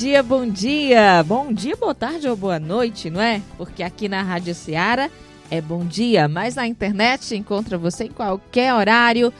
Dia, bom dia. Bom dia, boa tarde ou boa noite, não é? Porque aqui na Rádio Ceará é bom dia, mas na internet encontra você em qualquer horário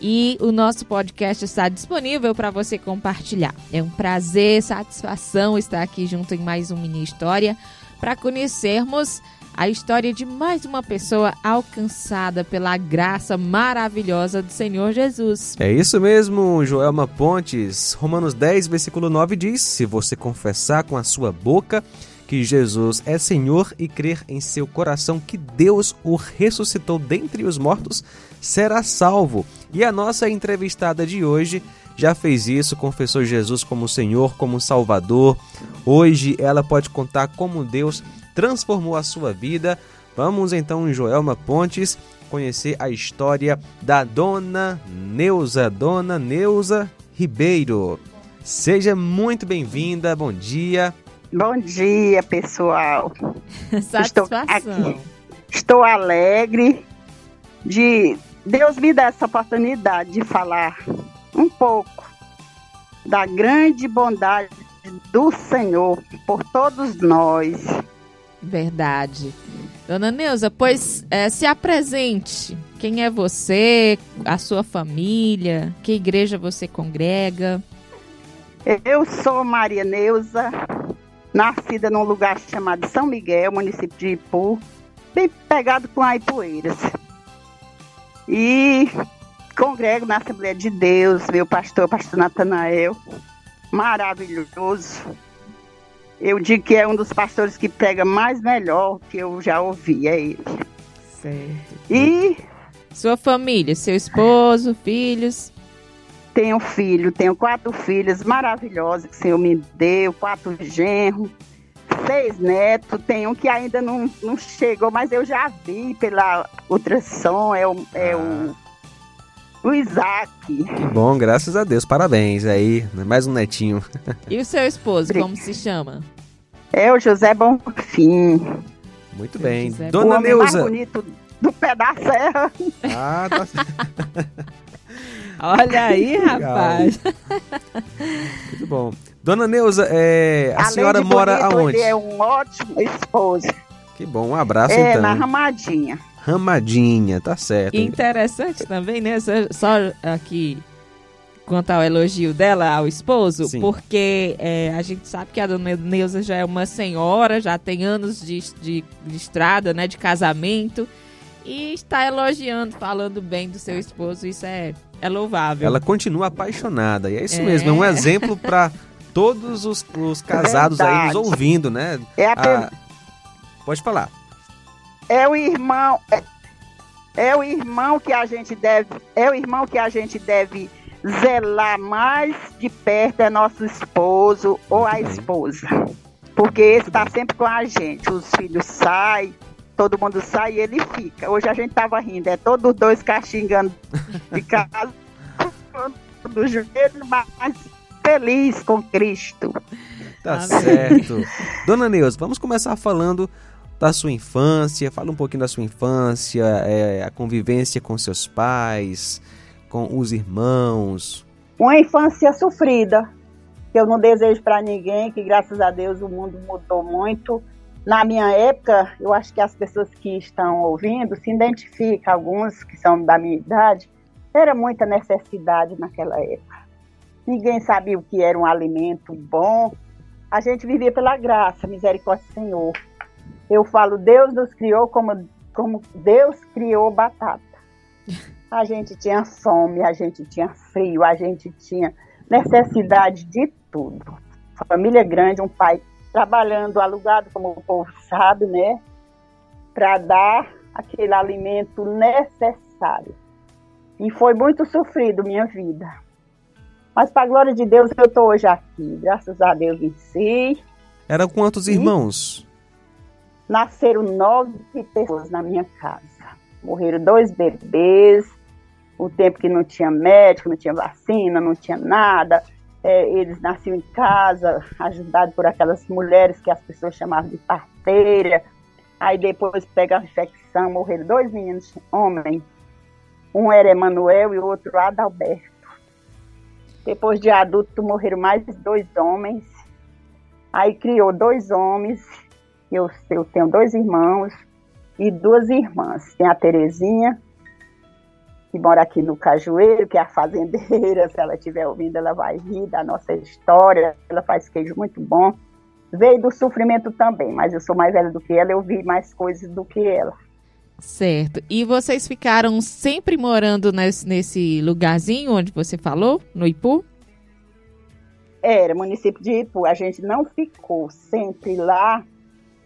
e o nosso podcast está disponível para você compartilhar. É um prazer, satisfação estar aqui junto em mais um mini história para conhecermos a história de mais uma pessoa alcançada pela graça maravilhosa do Senhor Jesus. É isso mesmo, Joelma Pontes. Romanos 10, versículo 9 diz: Se você confessar com a sua boca que Jesus é Senhor e crer em seu coração que Deus o ressuscitou dentre os mortos, será salvo. E a nossa entrevistada de hoje já fez isso, confessou Jesus como Senhor, como Salvador. Hoje ela pode contar como Deus transformou a sua vida. Vamos então, Joelma Pontes, conhecer a história da Dona Neuza, Dona Neuza Ribeiro. Seja muito bem-vinda, bom dia. Bom dia, pessoal. Satisfação. Estou, aqui. Estou alegre de Deus me dar essa oportunidade de falar um pouco da grande bondade do Senhor por todos nós. Verdade. Dona Neuza, pois é, se apresente. Quem é você, a sua família, que igreja você congrega? Eu sou Maria Neuza, nascida num lugar chamado São Miguel, município de Ipu, bem pegado com Aipueiras. E congrego na Assembleia de Deus, meu pastor, pastor Natanael, maravilhoso. Eu digo que é um dos pastores que prega mais melhor que eu já ouvi, é ele. Certo. E Sua família, seu esposo, filhos. tenho filho, tenho quatro filhas maravilhosas que o Senhor me deu, quatro genros, seis netos, tem um que ainda não, não chegou, mas eu já vi pela ultrassom, é o, é o, o Isaac. Que bom, graças a Deus, parabéns aí, mais um netinho. E o seu esposo, como se chama? É o José Bonfim, Muito bem. José o Dona homem mais Neuza. bonito do pé da serra. Ah, tá certo. Olha aí, rapaz. Muito bom. Dona Neuza, é, a Além senhora de mora bonito, aonde? Ele é um ótimo esposo. Que bom, um abraço é, então. na Ramadinha. Ramadinha, tá certo. E interessante também, né? Só, só aqui quanto ao elogio dela ao esposo, Sim. porque é, a gente sabe que a dona Neuza já é uma senhora, já tem anos de, de, de estrada, né? De casamento. E está elogiando, falando bem do seu esposo. Isso é, é louvável. Ela continua apaixonada. E é isso É. mesmo, é um exemplo para todos os, os casados aí nos Verdade. ouvindo, né? É, a Ah, pode falar. É o irmão, é, é o irmão que a gente deve, é o irmão que a gente deve zelar mais de perto é nosso esposo ou a esposa. Porque esse está sempre com a gente. Os filhos saem, todo mundo sai e ele fica. Hoje a gente tava rindo, é todos dois caxingando de casa do joelho, mas feliz com Cristo. Tá certo. Dona Neuza, vamos começar falando da sua infância. Fala um pouquinho da sua infância, é, a convivência com seus pais, com os irmãos. uma infância sofrida, que eu não desejo para ninguém, que graças a Deus o mundo mudou muito. Na minha época, eu acho que as pessoas que estão ouvindo se identificam, alguns que são da minha idade, era muita necessidade naquela época. Ninguém sabia o que era um alimento bom. A gente vivia pela graça, misericórdia do Senhor. Eu falo, Deus nos criou como, como Deus criou batata. A gente tinha fome, a gente tinha frio, a gente tinha necessidade de tudo. Família grande, um pai trabalhando alugado, como o povo sabe, né? Para dar aquele alimento necessário. E foi muito sofrido minha vida. Mas para a glória de Deus eu estou hoje aqui. Graças a Deus venci. Eram quantos irmãos? Nasceram nove pessoas na minha casa. Morreram dois bebês. O tempo que não tinha médico, não tinha vacina, não tinha nada. É, eles nasciam em casa, ajudados por aquelas mulheres que as pessoas chamavam de parteira. Aí depois pegaram infecção, morreram dois meninos, homens. Um era Emanuel e o outro Adalberto. Depois de adulto morreram mais dois homens. Aí criou dois homens. Eu, eu tenho dois irmãos e duas irmãs. Tem a Terezinha, que mora aqui no Cajueiro, que é a fazendeira. Se ela estiver ouvindo, ela vai rir da nossa história. Ela faz queijo muito bom. Veio do sofrimento também, mas eu sou mais velha do que ela, eu vi mais coisas do que ela. Certo. E vocês ficaram sempre morando nesse, nesse lugarzinho onde você falou, no Ipu? Era, município de Ipu. A gente não ficou sempre lá,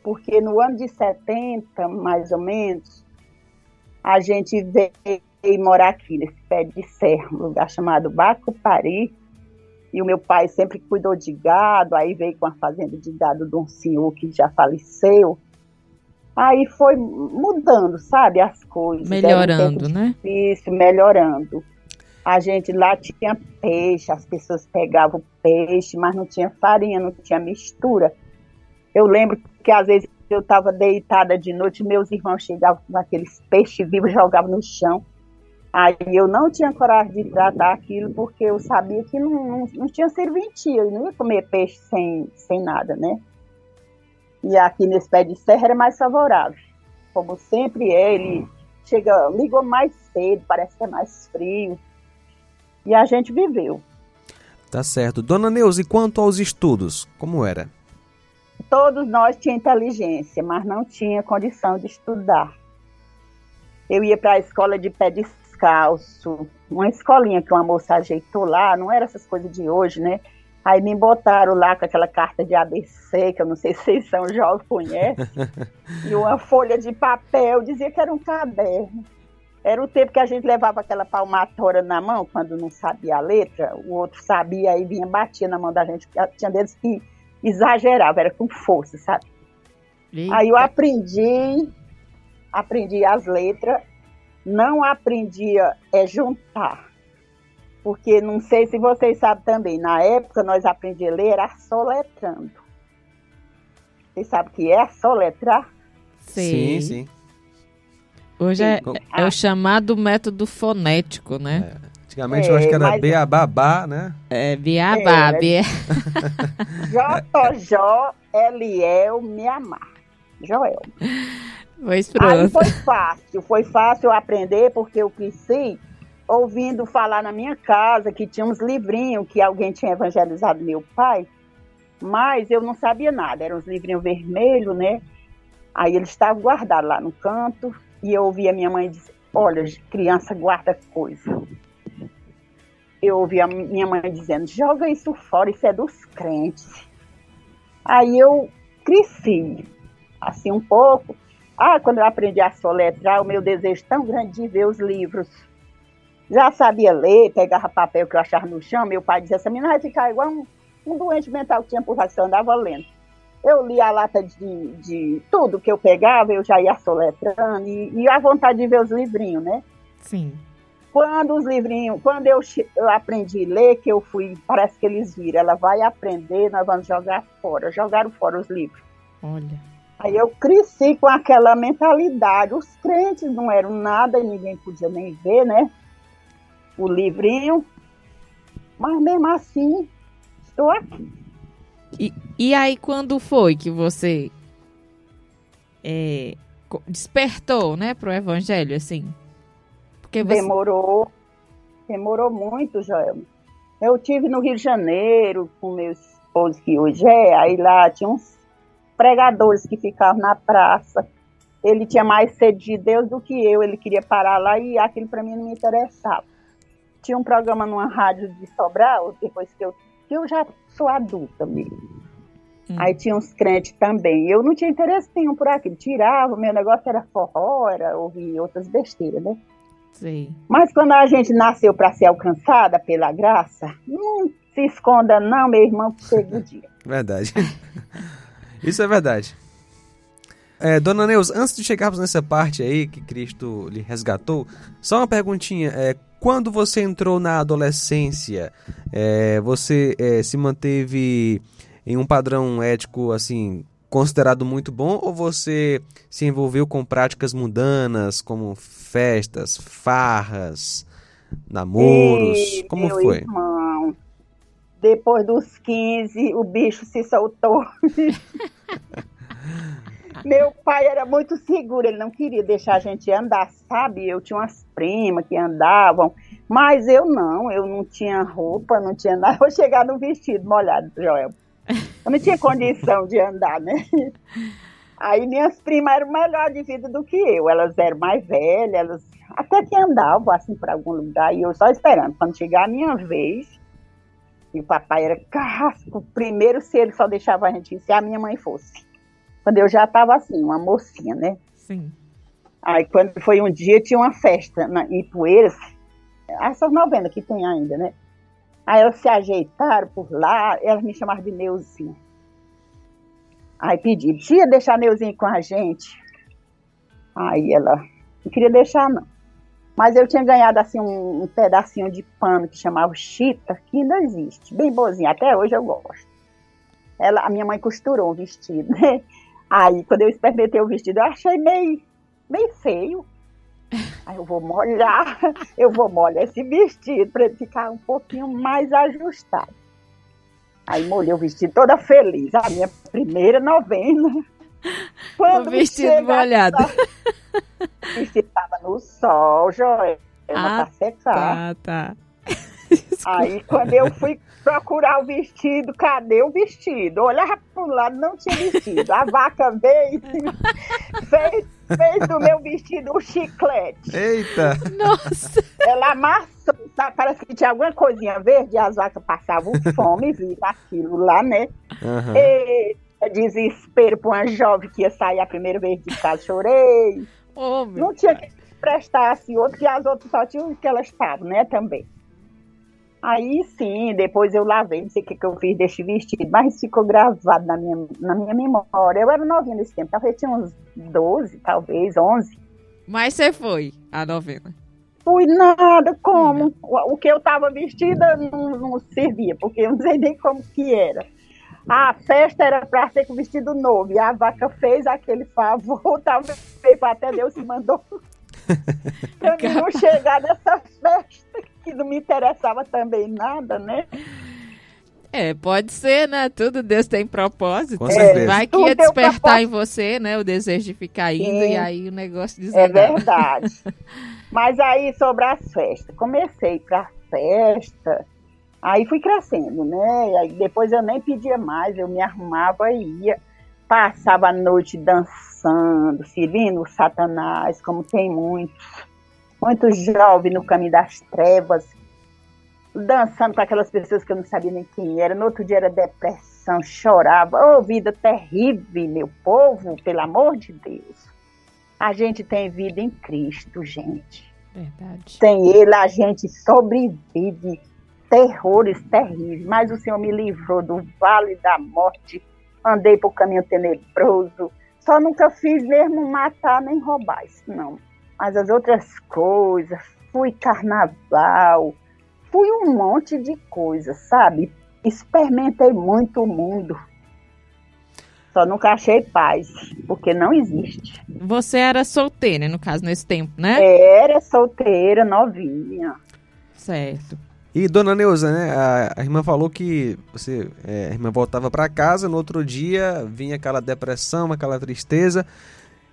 porque no ano de 70, mais ou menos, a gente veio morar aqui, nesse pé de serra, um lugar chamado Bacupari. E o meu pai sempre cuidou de gado, aí veio com a fazenda de gado de um senhor que já faleceu. Aí foi mudando, sabe, as coisas. Melhorando, um né? Isso, melhorando. A gente lá tinha peixe, as pessoas pegavam peixe, mas não tinha farinha, não tinha mistura. Eu lembro que às vezes eu estava deitada de noite, meus irmãos chegavam com aqueles peixes vivos, jogavam no chão. Aí eu não tinha coragem de tratar aquilo porque eu sabia que não, não, não tinha serventia, eu não ia comer peixe sem, sem nada, né? E aqui nesse pé de serra era mais favorável. Como sempre é, ele chega, ligou mais cedo, parece que é mais frio. E a gente viveu. Tá certo. Dona Neuza, e quanto aos estudos, como era? Todos nós tínhamos inteligência, mas não tinha condição de estudar. Eu ia para a escola de pé descalço, uma escolinha que uma moça ajeitou lá, não era essas coisas de hoje, né? Aí me botaram lá com aquela carta de ABC, que eu não sei se vocês são jovens, conhecem, e uma folha de papel, dizia que era um caderno. Era o tempo que a gente levava aquela palmatória na mão, quando não sabia a letra, o outro sabia, aí vinha, batia na mão da gente, tinha deles que exagerava, era com força, sabe? Eita. Aí eu aprendi, aprendi as letras, não aprendia é juntar porque não sei se vocês sabem também, na época nós aprendíamos a ler era soletrando. Vocês sabem o que é soletrar? Sim, sim. Hoje é, é, o chamado método fonético, né? É. Antigamente é, eu acho que era Beababá, né? É, Beabá, é, J-J-L-E-L, me amar. Joel. Pois pronto. Aí foi fácil, foi fácil aprender porque eu cresci ouvindo falar na minha casa que tinha uns livrinhos que alguém tinha evangelizado meu pai, mas eu não sabia nada, eram uns livrinhos vermelhos, né? Aí eles estavam guardados lá no canto e eu ouvia minha mãe dizer: Olha, criança guarda coisa. Eu ouvia minha mãe dizendo: Joga isso fora, isso é dos crentes. Aí eu cresci, assim um pouco. Ah, quando eu aprendi a soletrar, o meu desejo tão grande de ver os livros já sabia ler, pegava papel que eu achava no chão, meu pai dizia, essa menina vai ficar igual um, um doente mental que tinha por eu andava lendo. Eu li a lata de, de tudo que eu pegava, eu já ia soletrando, e, e a vontade de ver os livrinhos, né? Sim. Quando os livrinhos, quando eu, eu aprendi a ler, que eu fui, parece que eles viram, ela vai aprender, nós vamos jogar fora. Jogaram fora os livros. Olha. Aí eu cresci com aquela mentalidade. Os crentes não eram nada e ninguém podia nem ver, né? o livrinho, mas mesmo assim estou aqui. E, e aí quando foi que você é, despertou, né, para o evangelho, assim? Porque você... Demorou, demorou muito, Joel. Eu tive no Rio de Janeiro com meu esposo que hoje é, aí lá tinha uns pregadores que ficavam na praça. Ele tinha mais sede de Deus do que eu, ele queria parar lá e aquilo para mim não me interessava tinha um programa numa rádio de Sobral, depois que eu, que eu já sou adulta mesmo. Hum. Aí tinha uns crentes também. Eu não tinha interesse nenhum por aquilo. Tirava, meu negócio era forró, era ouvir outras besteiras, né? Sei. Mas quando a gente nasceu para ser alcançada pela graça, não se esconda não, meu irmão, que chega o dia. Verdade. Isso é verdade. É, Dona Neus, antes de chegarmos nessa parte aí que Cristo lhe resgatou, só uma perguntinha. É, quando você entrou na adolescência, é, você é, se manteve em um padrão ético assim considerado muito bom ou você se envolveu com práticas mundanas como festas, farras, namoros? E, como meu foi? Irmão, depois dos 15, o bicho se soltou. Meu pai era muito seguro, ele não queria deixar a gente andar, sabe? Eu tinha umas primas que andavam, mas eu não, eu não tinha roupa, não tinha nada. Eu chegar no vestido molhado, Joel. Eu não tinha condição de andar, né? Aí minhas primas eram melhor de vida do que eu. Elas eram mais velhas, elas até que andavam assim para algum lugar e eu só esperando. Quando chegar a minha vez, e o papai era casco. Primeiro, se ele só deixava a gente ir, se a minha mãe fosse. Quando eu já estava assim, uma mocinha, né? Sim. Aí quando foi um dia, tinha uma festa na, em Poeiras, essas novenas que tem ainda, né? Aí elas se ajeitaram por lá, elas me chamaram de Neuzinha. Aí pedi, tia, deixar Neuzinha com a gente. Aí ela não queria deixar, não. Mas eu tinha ganhado assim um, um pedacinho de pano que chamava chita, que ainda existe, bem boazinha, até hoje eu gosto. Ela, a minha mãe costurou um vestido, né? Aí quando eu experimentei o vestido, eu achei meio, meio feio. Aí eu vou molhar, eu vou molhar esse vestido para ele ficar um pouquinho mais ajustado. Aí molhei o vestido toda feliz, a minha primeira novena. Quando o vestido molhado. O vestido estava no sol, Joel, Ah, ah, tá secar. Tá, tá. Aí quando eu fui procurar o vestido, cadê o vestido? Olhava para um lado, não tinha vestido. A vaca veio, fez, fez do meu vestido um chiclete. Eita! Nossa! Ela amassou, sabe? parece que tinha alguma coisinha verde, e as vacas passavam fome e viram aquilo lá, né? Aham. Eita, desespero para uma jovem que ia sair a primeira vez de casa, chorei. Meu Não tinha que prestar assim, outro que as outras só tinham o que elas estavam, né, também. Aí sim, depois eu lavei, não sei o que, que eu fiz desse vestido, mas ficou gravado na minha, na minha memória. Eu era novinha nesse tempo, talvez tinha uns 12, talvez 11. Mas você foi a novena. Fui nada, como? O, o que eu estava vestida não, não servia, porque eu não sei nem como que era. A festa era para ser com vestido novo, e a vaca fez aquele favor, talvez até Deus se mandou mim não chegar nessa festa, que não me interessava também nada, né? É, pode ser, né? Tudo Deus tem propósito. Com certeza. Vai que Tudo ia despertar em você, né? O desejo de ficar indo Sim. e aí o negócio É desandava. verdade. Mas aí, sobre as festas, comecei pra festa, aí fui crescendo, né? Aí depois eu nem pedia mais, eu me arrumava e ia. Passava a noite dançando, servindo o Satanás, como tem muitos. Muitos jovens no caminho das trevas, dançando com aquelas pessoas que eu não sabia nem quem era. No outro dia era depressão, chorava. Ô, vida terrível, meu povo, pelo amor de Deus. A gente tem vida em Cristo, gente. Verdade. Sem Ele a gente sobrevive terrores terríveis. Mas o Senhor me livrou do vale da morte. Andei por caminho tenebroso. Só nunca fiz mesmo matar nem roubar, isso não. Mas as outras coisas, fui carnaval, fui um monte de coisas, sabe? Experimentei muito o mundo. Só nunca achei paz, porque não existe. Você era solteira, no caso, nesse tempo, né? Era solteira, novinha. Certo. E dona Neuza, né? A, a irmã falou que você, é, a irmã voltava para casa, no outro dia vinha aquela depressão, aquela tristeza.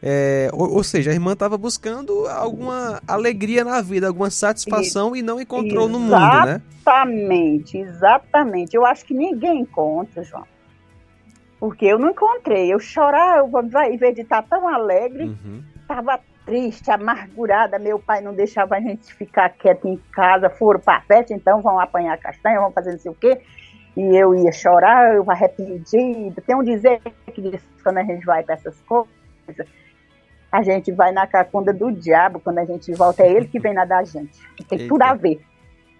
É, ou, ou seja, a irmã estava buscando alguma alegria na vida, alguma satisfação e não encontrou no mundo, né? Exatamente, exatamente. Eu acho que ninguém encontra, João. Porque eu não encontrei. Eu chorava, eu, em vez de estar tão alegre, Uhum. estava triste, amargurada. Meu pai não deixava a gente ficar quieto em casa. Foram para a festa, então vão apanhar castanha, vão fazer não sei o quê. E eu ia chorar, eu arrependida. Tem um dizer que diz quando a gente vai para essas coisas, a gente vai na cacunda do diabo, quando a gente volta, é ele que vem na da gente. Tem Eita. tudo a ver.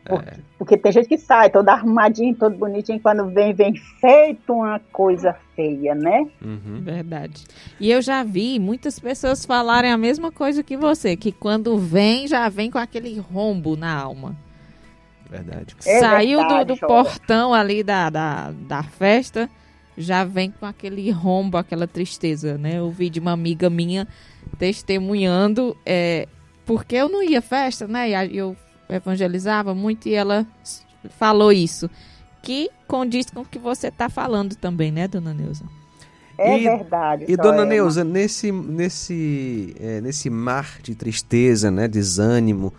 Porque, é. porque, tem gente que sai todo arrumadinho, todo bonitinho, quando vem, vem feito uma coisa feia, né? Uhum. Verdade. E eu já vi muitas pessoas falarem a mesma coisa que você, que quando vem, já vem com aquele rombo na alma. Verdade. É Saiu verdade, do, do portão ali da, da, da festa, já vem com aquele rombo, aquela tristeza, né? Eu ouvi de uma amiga minha testemunhando, é, porque eu não ia festa, né? E eu evangelizava muito e ela falou isso. Que condiz com o que você está falando também, né, dona Neuza? É e, verdade. E dona é Neuza, nesse, nesse, é, nesse mar de tristeza, né, desânimo,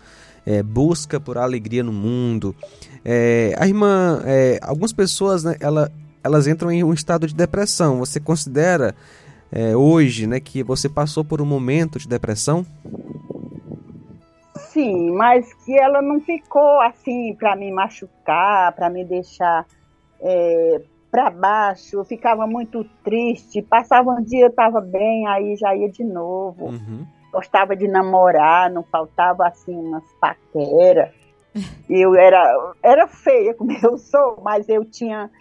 é, busca por alegria no mundo, é, a irmã, é, algumas pessoas, né, ela, elas entram em um estado de depressão. Você considera é, hoje, né, que você passou por um momento de depressão? Sim, mas que ela não ficou assim para me machucar, para me deixar é, para baixo. Eu ficava muito triste. Passava um dia, eu estava bem, aí já ia de novo. Uhum. Gostava de namorar, não faltava assim umas paqueras. Eu era, era feia como eu sou, mas eu tinha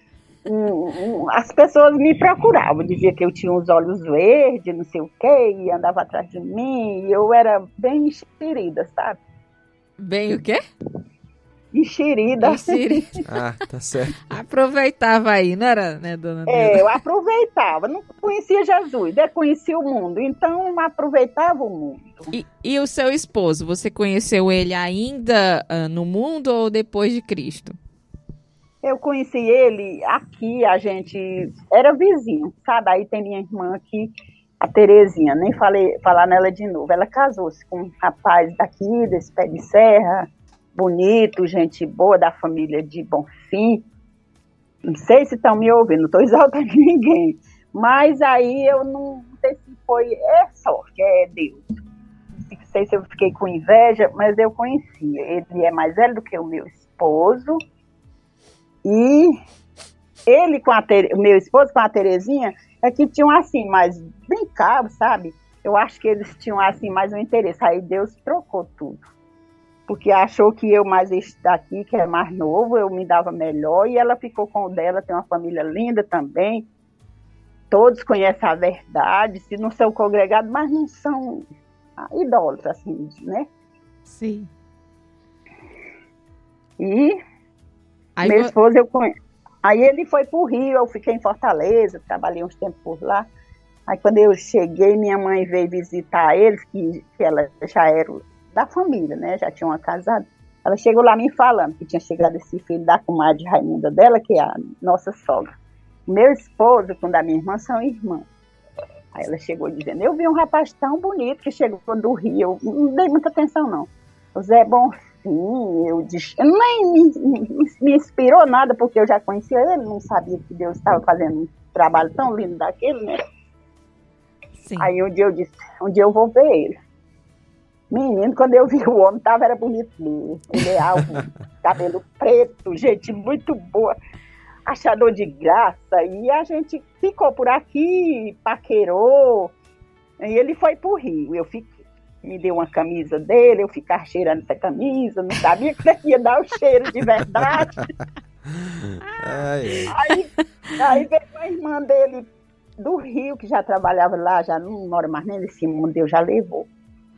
um, um, as pessoas me procuravam, dizia que eu tinha os olhos verdes, não sei o quê, e andava atrás de mim, e eu era bem esperida, sabe? Bem o quê? Enxerida. Enxerida. ah, tá certo. Aproveitava aí, não era, né, dona É, eu aproveitava. Não conhecia Jesus, né? conhecia o mundo. Então, aproveitava o mundo. E, e o seu esposo, você conheceu ele ainda uh, no mundo ou depois de Cristo? Eu conheci ele aqui, a gente era vizinho, sabe? Aí tem minha irmã aqui, a Terezinha, nem falei falar nela de novo. Ela casou-se com um rapaz daqui, desse pé de serra, bonito, gente boa, da família de Bonfim. Não sei se estão me ouvindo, não estou exaltando ninguém. Mas aí eu não sei se foi, é sorte, é Deus. Não sei se eu fiquei com inveja, mas eu conheci. Ele é mais velho do que o meu esposo e ele com a Tere, meu esposo com a Terezinha é que tinham assim, mais brincavam, sabe? Eu acho que eles tinham assim mais um interesse. Aí Deus trocou tudo. Porque achou que eu mais daqui, que é mais novo, eu me dava melhor, e ela ficou com o dela, tem uma família linda também. Todos conhecem a verdade, se não são congregados, mas não são idólatras, assim, né? Sim. E Aí Meu esposo eu conheço. Aí ele foi para o Rio, eu fiquei em Fortaleza, trabalhei uns tempos por lá. Aí quando eu cheguei, minha mãe veio visitar eles, que, que ela já era da família, né? Já tinham casado. Ela chegou lá me falando que tinha chegado esse filho da comadre Raimunda dela, que é a nossa sogra. Meu esposo com da minha irmã são irmãos. Aí ela chegou dizendo, eu vi um rapaz tão bonito que chegou do Rio, não dei muita atenção não. O Zé Bonfim, eu disse, nem me, me, me, inspirou nada, porque eu já conhecia ele, não sabia que Deus estava fazendo um trabalho tão lindo daquele, né? Sim. Aí um dia eu disse, um dia eu vou ver ele. Menino, quando eu vi o homem, tava, era bonito mesmo. Ele é alto, cabelo preto, gente muito boa, achador de graça. E a gente ficou por aqui, paquerou. E ele foi pro Rio. Eu fiquei me deu uma camisa dele, eu ficar cheirando essa camisa, não sabia que você ia dar o cheiro de verdade. ai, Aí, aí veio a irmã dele do Rio, que já trabalhava lá, já não mora mais nem nesse mundo, Deus já levou.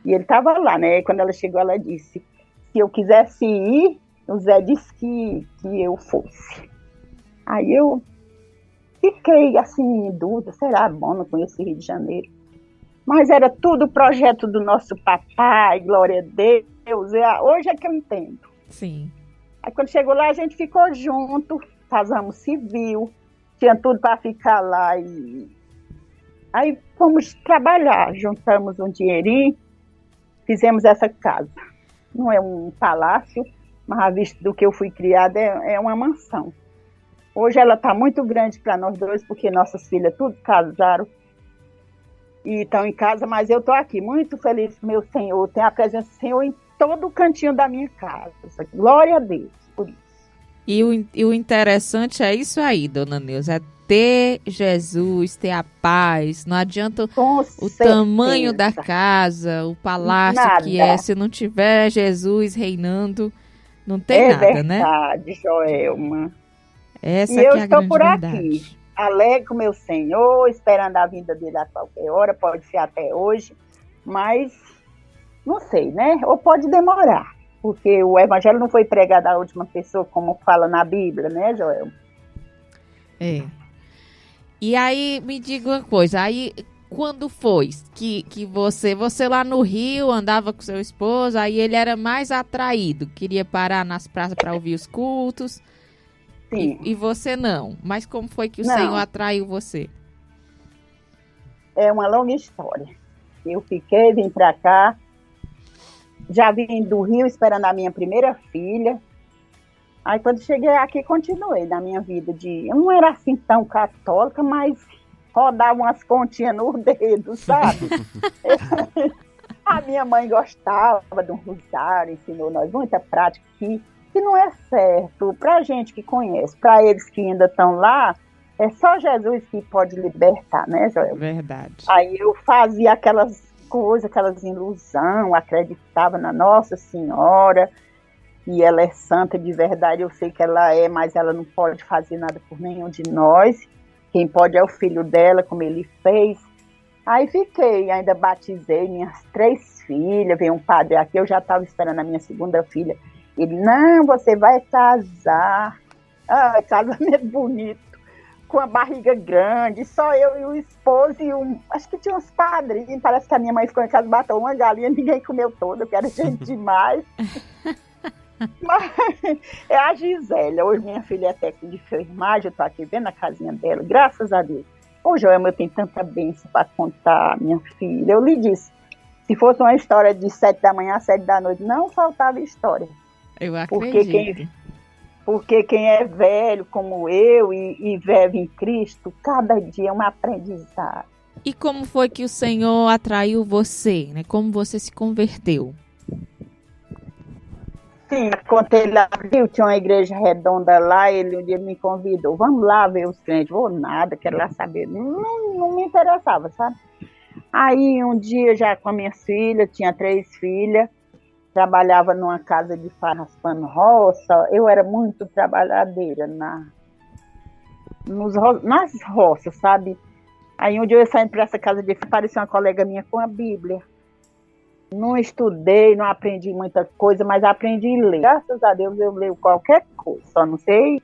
E ele estava lá, né? E quando ela chegou, ela disse: se eu quisesse ir, o Zé disse que, que eu fosse. Aí eu fiquei assim, em dúvida: será bom? Não conheço Rio de Janeiro. Mas era tudo projeto do nosso papai, glória a Deus. É, hoje é que eu entendo. Sim. Aí quando chegou lá, a gente ficou junto, casamos civil, tinha tudo para ficar lá. E... Aí fomos trabalhar, juntamos um dinheirinho, fizemos essa casa. Não é um palácio, mas a vista do que eu fui criada é, é uma mansão. Hoje ela está muito grande para nós dois, porque nossas filhas tudo casaram, e estão em casa, mas eu estou aqui muito feliz com meu Senhor, tem a presença do Senhor em todo o cantinho da minha casa. Glória a Deus por isso. E o, e o interessante é isso aí, dona Neuza, é ter Jesus, ter a paz. Não adianta Com o certeza. tamanho da casa, o palácio Nada. que é, se não tiver Jesus reinando, não tem é nada, né? verdade, Joelma. Essa E eu é a estou por verdade. aqui. Alegre com meu Senhor, esperando a vinda dele a qualquer hora, pode ser até hoje, mas não sei, né? Ou pode demorar, porque o evangelho não foi pregado à última pessoa, como fala na Bíblia, né, Joel? É. E aí, me diga uma coisa, aí quando foi que, que você, você lá no Rio andava com seu esposo, aí ele era mais atraído, queria parar nas praças para ouvir os cultos, Sim. e, e você não. Mas como foi que o Não. Senhor atraiu você? é uma longa história. Eu fiquei, vim para cá, já vim do Rio esperando a minha primeira filha. Aí quando cheguei aqui, continuei na minha vida de. Eu não era assim tão católica, mas rodava umas continhas no dedo, sabe? a minha mãe gostava de um rosário, ensinou nós muita prática que, que não é certo para gente que conhece, para eles que ainda estão lá, é só Jesus que pode libertar, né, Joel? Verdade. Aí eu fazia aquelas coisas, aquelas ilusão, acreditava na Nossa Senhora, e ela é santa de verdade, eu sei que ela é, mas ela não pode fazer nada por nenhum de nós. Quem pode é o filho dela, como ele fez. Aí fiquei, ainda batizei minhas três filhas, veio um padre aqui, eu já estava esperando a minha segunda filha. Ele, não, você vai casar. Ah, casamento bonito com a barriga grande, só eu e o esposo e um. Acho que tinha uns padrinhos. Parece que a minha mãe ficou em casa, matou uma galinha, ninguém comeu toda, que era gente demais. Mas é a Gisélia. Hoje minha filha é técnica de enfermagem, eu tô aqui vendo a casinha dela, graças a Deus. Ô, Joelma, eu tenho tanta bênção para contar, minha filha. Eu lhe disse, se fosse uma história de sete da manhã às sete da noite, não faltava história. Eu Porque acredito. quem- Porque quem é velho como eu e, e vive em Cristo, cada dia é um aprendizado. E como foi que o Senhor atraiu você, né? Como você se converteu? Sim, quando ele abriu, tinha uma igreja redonda lá, ele um dia me convidou, vamos lá ver os crentes, vou nada, quero lá saber. Não, não me interessava, sabe? Aí um dia já com a minha filha, tinha três filhas, trabalhava numa casa de farraspando roça, eu era muito trabalhadeira na, nos, nas roças, sabe? Aí um dia eu saindo para essa casa de parecia uma colega minha com a Bíblia. Não estudei, não aprendi muita coisa, mas aprendi a ler. Graças a Deus eu leio qualquer coisa, só não sei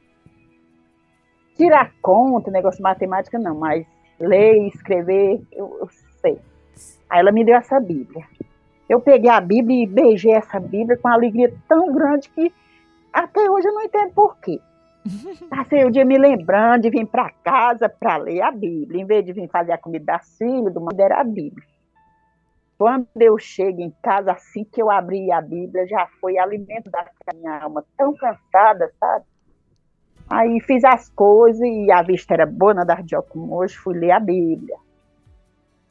tirar conta, negócio de matemática não, mas ler, escrever, eu, eu sei. Aí ela me deu essa Bíblia. Eu peguei a Bíblia e beijei essa Bíblia com uma alegria tão grande que até hoje eu não entendo por quê. Passei o dia me lembrando de vir para casa para ler a Bíblia, em vez de vir fazer a comida das filhas, do mundo era a Bíblia. Quando eu chego em casa, assim que eu abri a Bíblia, já foi alimento da minha alma, tão cansada, sabe? Aí fiz as coisas e a vista era boa, nada ardió como hoje, fui ler a Bíblia.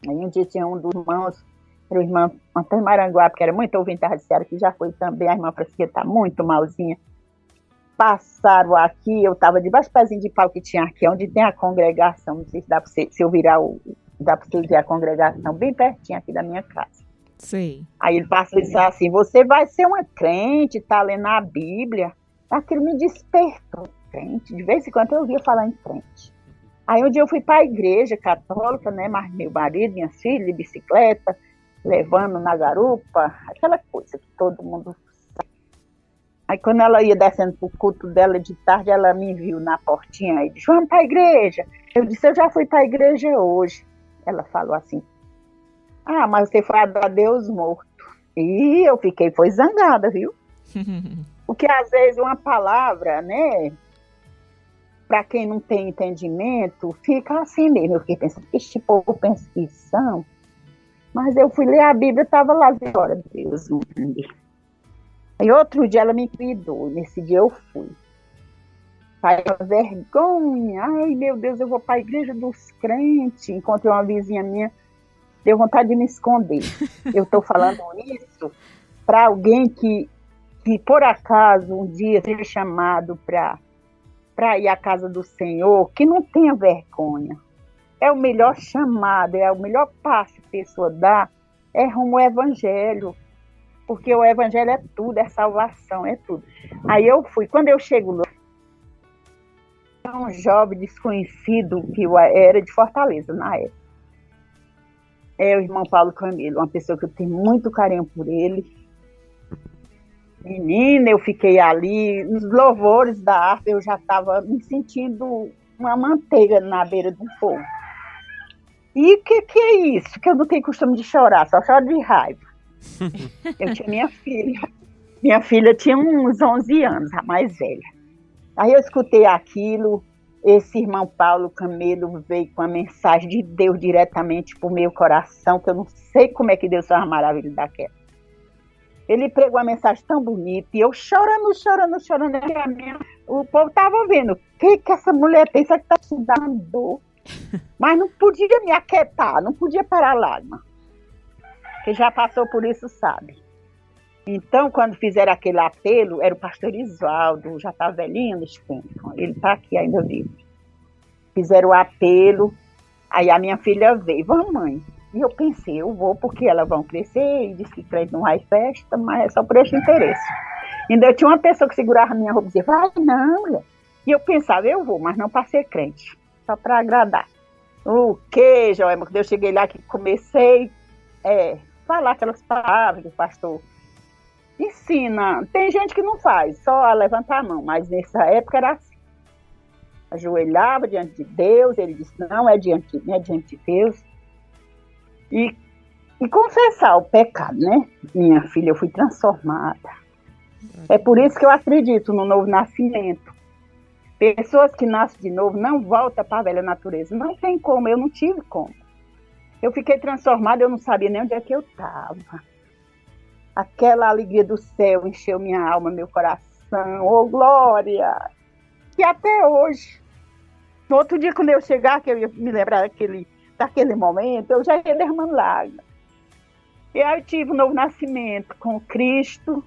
Aí um dia tinha um dos irmãos, o irmão Antônio Maranguá, que era muito ouvinte da Rádio Ceará, que já foi também, a irmã Francisca está muito malzinha. Passaram aqui, eu estava debaixo do pezinho de pau que tinha aqui, onde tem a congregação, não sei se dá para você, se eu virar o, dá para você ver a congregação bem pertinho aqui da minha casa. Sei. Aí ele passou e disse assim: Você vai ser uma crente, tá lendo a Bíblia. Aquilo me despertou, crente. De vez em quando eu ouvia falar em crente. Aí um dia eu fui para a igreja católica, né? Mas meu marido, minha filha, de bicicleta, levando na garupa, aquela coisa que todo mundo sabe. Aí quando ela ia descendo pro culto dela de tarde, ela me viu na portinha e disse: Vamos para a igreja. Eu disse: Eu já fui para a igreja hoje. Ela falou assim: ah, mas você foi adorar Deus morto. E eu fiquei, foi zangada, viu? Porque às vezes uma palavra, né? Para quem não tem entendimento, fica assim mesmo. Eu fiquei pensando, esse povo pensa que são. Mas eu fui ler a Bíblia, estava lá, glória a Deus. me Aí outro dia ela me cuidou, nesse dia eu fui. Pai, vergonha, ai meu Deus, eu vou para a igreja dos crentes. Encontrei uma vizinha minha, deu vontade de me esconder. Eu estou falando isso para alguém que se por acaso um dia ser chamado para ir à casa do Senhor, que não tenha vergonha. É o melhor chamado, é o melhor passo que a pessoa dá, é rumo ao Evangelho. Porque o Evangelho é tudo, é salvação, é tudo. Aí eu fui, quando eu chego lá, um jovem desconhecido que era de Fortaleza na época. É o irmão Paulo Camilo, uma pessoa que eu tenho muito carinho por ele. Menina, eu fiquei ali, nos louvores da arte, eu já estava me sentindo uma manteiga na beira do fogo. E o que, que é isso? Que eu não tenho costume de chorar, só choro de raiva. eu tinha minha filha. Minha filha tinha uns 11 anos, a mais velha. Aí eu escutei aquilo, esse irmão Paulo Camelo veio com a mensagem de Deus diretamente para o meu coração, que eu não sei como é que Deus faz uma maravilha daquela. Ele pregou uma mensagem tão bonita, e eu chorando, chorando, chorando. O povo estava vendo, o que, que essa mulher pensa que está te dando? Mas não podia me aquietar, não podia parar a lágrima. Quem já passou por isso sabe. Então, quando fizeram aquele apelo, era o pastor Isvaldo, já está velhinho nesse tempo, ele está aqui ainda vivo. Fizeram o apelo, aí a minha filha veio, vamos mãe. E eu pensei, eu vou porque elas vão crescer, e disse que crente não vai festa, mas é só por esse interesse. Ainda eu tinha uma pessoa que segurava a minha roupa e dizia, vai não, mulher. E eu pensava, eu vou, mas não para ser crente, só para agradar. O que, Joelma, quando eu cheguei lá que comecei a é, falar aquelas palavras do pastor ensina. Tem gente que não faz, só levantar a mão, mas nessa época era assim. Ajoelhava diante de Deus, ele disse, não é diante, não é diante de Deus. E, e confessar o pecado, né? Minha filha, eu fui transformada. É por isso que eu acredito no novo nascimento. Pessoas que nascem de novo não voltam para a velha natureza. Não tem como, eu não tive como. Eu fiquei transformada, eu não sabia nem onde é que eu estava aquela alegria do céu encheu minha alma, meu coração. Oh, glória! E até hoje, no outro dia, quando eu chegar, que eu ia me lembrar daquele, daquele momento, eu já ia derramando lágrimas. E aí eu tive um novo nascimento com Cristo.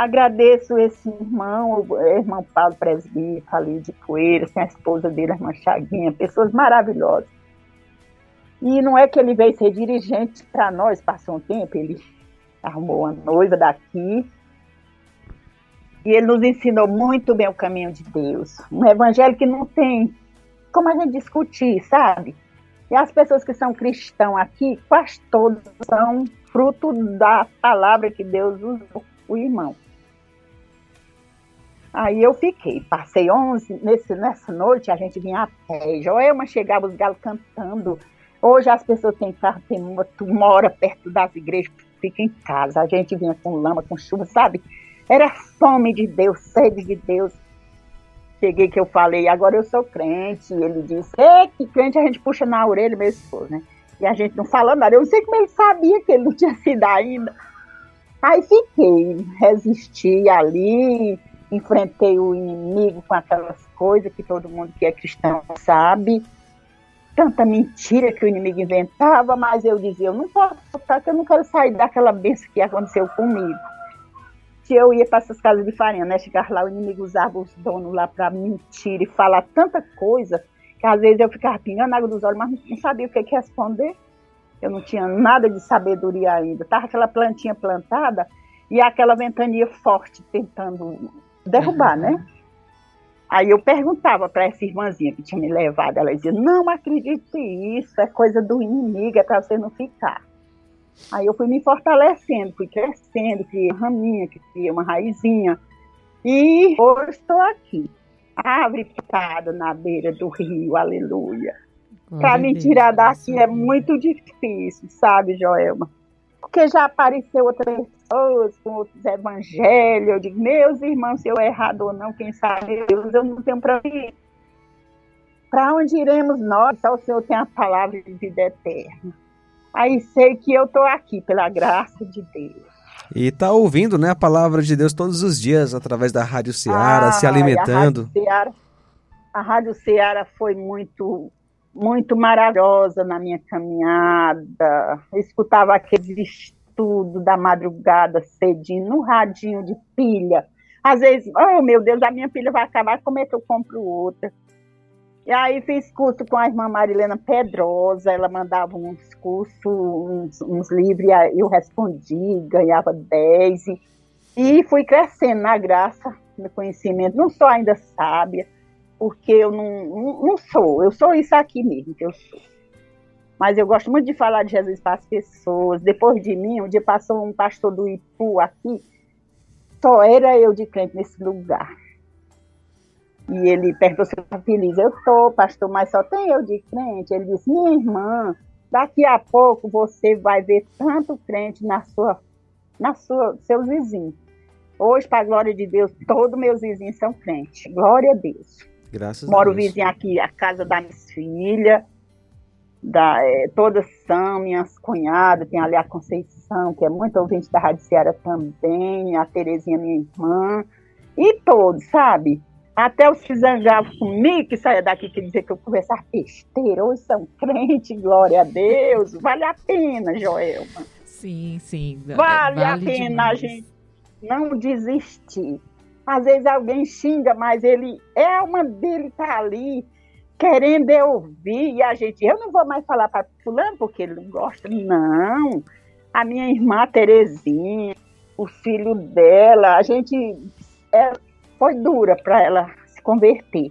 Agradeço esse irmão, o irmão Paulo Presbítero, ali de Poeiras, tem a esposa dele, a irmã Chaguinha, pessoas maravilhosas. E não é que ele veio ser dirigente para nós, passou um tempo, ele arrumou uma noiva daqui. E ele nos ensinou muito bem o caminho de Deus. Um evangelho que não tem como a gente discutir, sabe? E as pessoas que são cristãos aqui, quase todos são fruto da palavra que Deus usou, o irmão. Aí eu fiquei, passei 11, nesse, nessa noite a gente vinha a pé, Joelma chegava os galos cantando. Hoje as pessoas têm carro, tem tu mora perto das igrejas, fica em casa. A gente vinha com lama, com chuva, sabe? Era fome de Deus, sede de Deus. Cheguei que eu falei, agora eu sou crente. E ele disse, é que crente a gente puxa na orelha, meu esposo, né? E a gente não falou nada. Eu não sei como ele sabia que ele não tinha sido ainda. Aí fiquei, resisti ali, enfrentei o inimigo com aquelas coisas que todo mundo que é cristão sabe tanta mentira que o inimigo inventava, mas eu dizia, eu não posso soltar, que eu não quero sair daquela bênção que aconteceu comigo. Se eu ia para essas casas de farinha, né? Chegar lá, o inimigo usava os donos lá para mentir e falar tanta coisa, que às vezes eu ficava pingando água dos olhos, mas não sabia o que, que responder. Eu não tinha nada de sabedoria ainda. Tava aquela plantinha plantada e aquela ventania forte tentando derrubar, uhum. né? Aí eu perguntava para essa irmãzinha que tinha me levado, ela dizia: Não acredite isso, é coisa do inimigo, é para você não ficar. Aí eu fui me fortalecendo, fui crescendo, criei uma raminha, criei uma raizinha. E hoje estou aqui, árvore pitada na beira do rio, aleluia. Para me tirar daqui é muito difícil, sabe, Joelma? Porque já apareceu outra pessoas com outros evangelhos. Eu digo, meus irmãos, se eu errado ou não, quem sabe Deus, eu não tenho para ir. Para onde iremos nós? Só o Senhor tem a palavra de vida eterna. Aí sei que eu estou aqui pela graça de Deus. E está ouvindo né, a palavra de Deus todos os dias através da Rádio Ceará, ah, se alimentando. A Rádio Ceará, a Rádio Ceará foi muito muito maravilhosa na minha caminhada. Eu escutava aqueles estudo da madrugada cedinho, no radinho de pilha. Às vezes, oh meu Deus, a minha filha vai acabar, como é que eu compro outra? E aí fiz curso com a irmã Marilena Pedrosa, ela mandava uns cursos, uns, uns livros, eu respondi, ganhava 10. E, e fui crescendo na graça, no conhecimento. Não sou ainda sábia, porque eu não, não, não sou, eu sou isso aqui mesmo que eu sou. Mas eu gosto muito de falar de Jesus para as pessoas. Depois de mim, um dia passou um pastor do Ipu aqui, só era eu de crente nesse lugar. E ele perguntou se eu estava feliz. Eu estou, pastor, mas só tem eu de crente. Ele disse, minha irmã, daqui a pouco você vai ver tanto crente na sua, na sua, seus vizinhos. Hoje, para a glória de Deus, todos meus vizinhos são crentes. Glória a Deus. Graças Moro a Deus. vizinho aqui, a casa da minha filha, da, é, todas são minhas cunhadas, tem ali a Conceição, que é muito ouvinte da Rádio Ceará também, a Terezinha, minha irmã, e todos, sabe? Até os que zangavam comigo, que saia daqui que dizer que eu conversava besteira, hoje são crentes, glória a Deus, vale a pena, Joelma. Sim, sim. Vale, a pena demais. a gente não desistir. Às vezes alguém xinga, mas ele, é a alma dele tá ali, querendo ouvir, e a gente, eu não vou mais falar para fulano porque ele não gosta, não. A minha irmã Terezinha, o filho dela, a gente é, foi dura para ela se converter.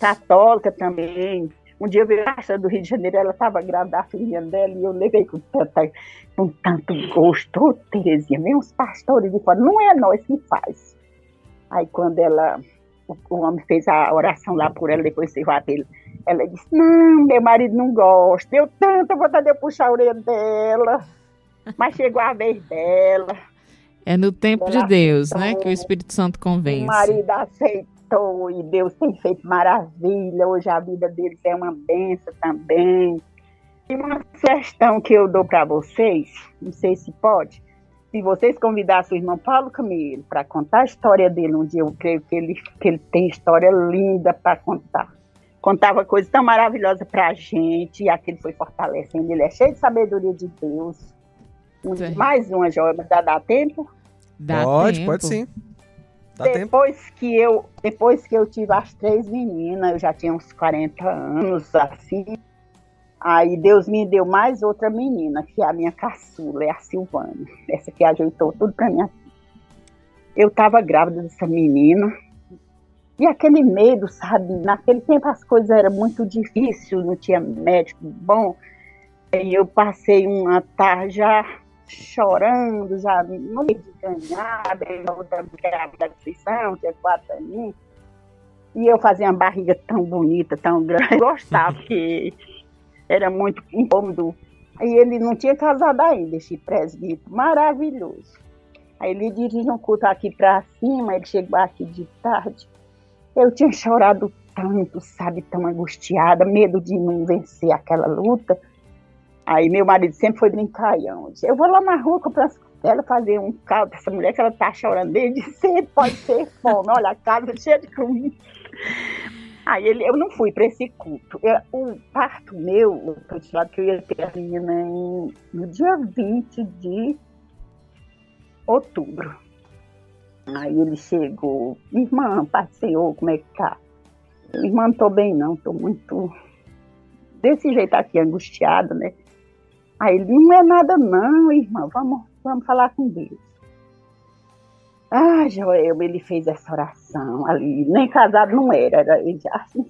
Católica também. Um dia eu vi a do Rio de Janeiro, ela estava grávida da filhinha dela, e eu levei com, tanta, com tanto gosto. Ô, Terezinha, vem uns pastores de fora, não é nós que faz. Aí quando ela o, o homem fez a oração lá por ela, depois se dele. Ela disse, não, meu marido não gosta. Deu tanta vontade de eu puxar a orelha dela. Mas chegou a vez dela. É no tempo de Ela Deus, né? aceitou. Que o Espírito Santo O convence. marido aceitou e Deus tem feito maravilha. Hoje a vida deles é uma benção também. E uma sugestão que eu dou para vocês, não sei se pode, se vocês convidassem o irmão Paulo Camilo para contar a história dele um dia, eu creio que ele, que ele tem história linda para contar. Contava coisas tão maravilhosas para a gente, e aquilo foi fortalecendo. Ele é cheio de sabedoria de Deus. Um- mais uma joia, mas dá, dá tempo? Dá pode, tempo. pode sim. Dá tempo. depois que eu depois que eu tive as três meninas, eu já tinha uns 40 anos, assim. Aí Deus me deu mais outra menina, que é a minha caçula, é a Silvana. Essa que ajeitou tudo pra mim. Eu tava grávida dessa menina. E aquele medo, sabe? Naquele tempo as coisas eram muito difíceis, não tinha médico bom. E eu passei uma tarde já chorando, já no meio de ganhar, a outra grávida da Conceição, tinha quatro aninhos. E eu fazia uma barriga tão bonita, tão grande. Eu gostava, porque era muito incômodo. Aí ele não tinha casado ainda, esse presbítero, maravilhoso. Aí ele dirigiu um culto aqui para cima, ele chegou aqui de tarde. Eu tinha chorado tanto, sabe, tão angustiada, medo de não vencer aquela luta. Aí meu marido sempre foi brincalhão. Eu vou lá na rua comprar as costelas, fazer um caldo essa mulher que ela tá chorando desde cedo, pode ser fome. Olha, a casa cheia de comida. Aí ele, eu não fui para esse culto. Eu- o parto meu, te falando que eu ia ter a menina em- no dia 20 de outubro. Aí ele chegou, irmã, Senhor, como é que tá? Irmã, não tô bem não, tô muito desse jeito aqui, angustiada, né? Aí ele, não é nada não, irmã, vamos, vamos falar com Deus. Ah, Joel, ele fez essa oração ali, nem casado não era, era ele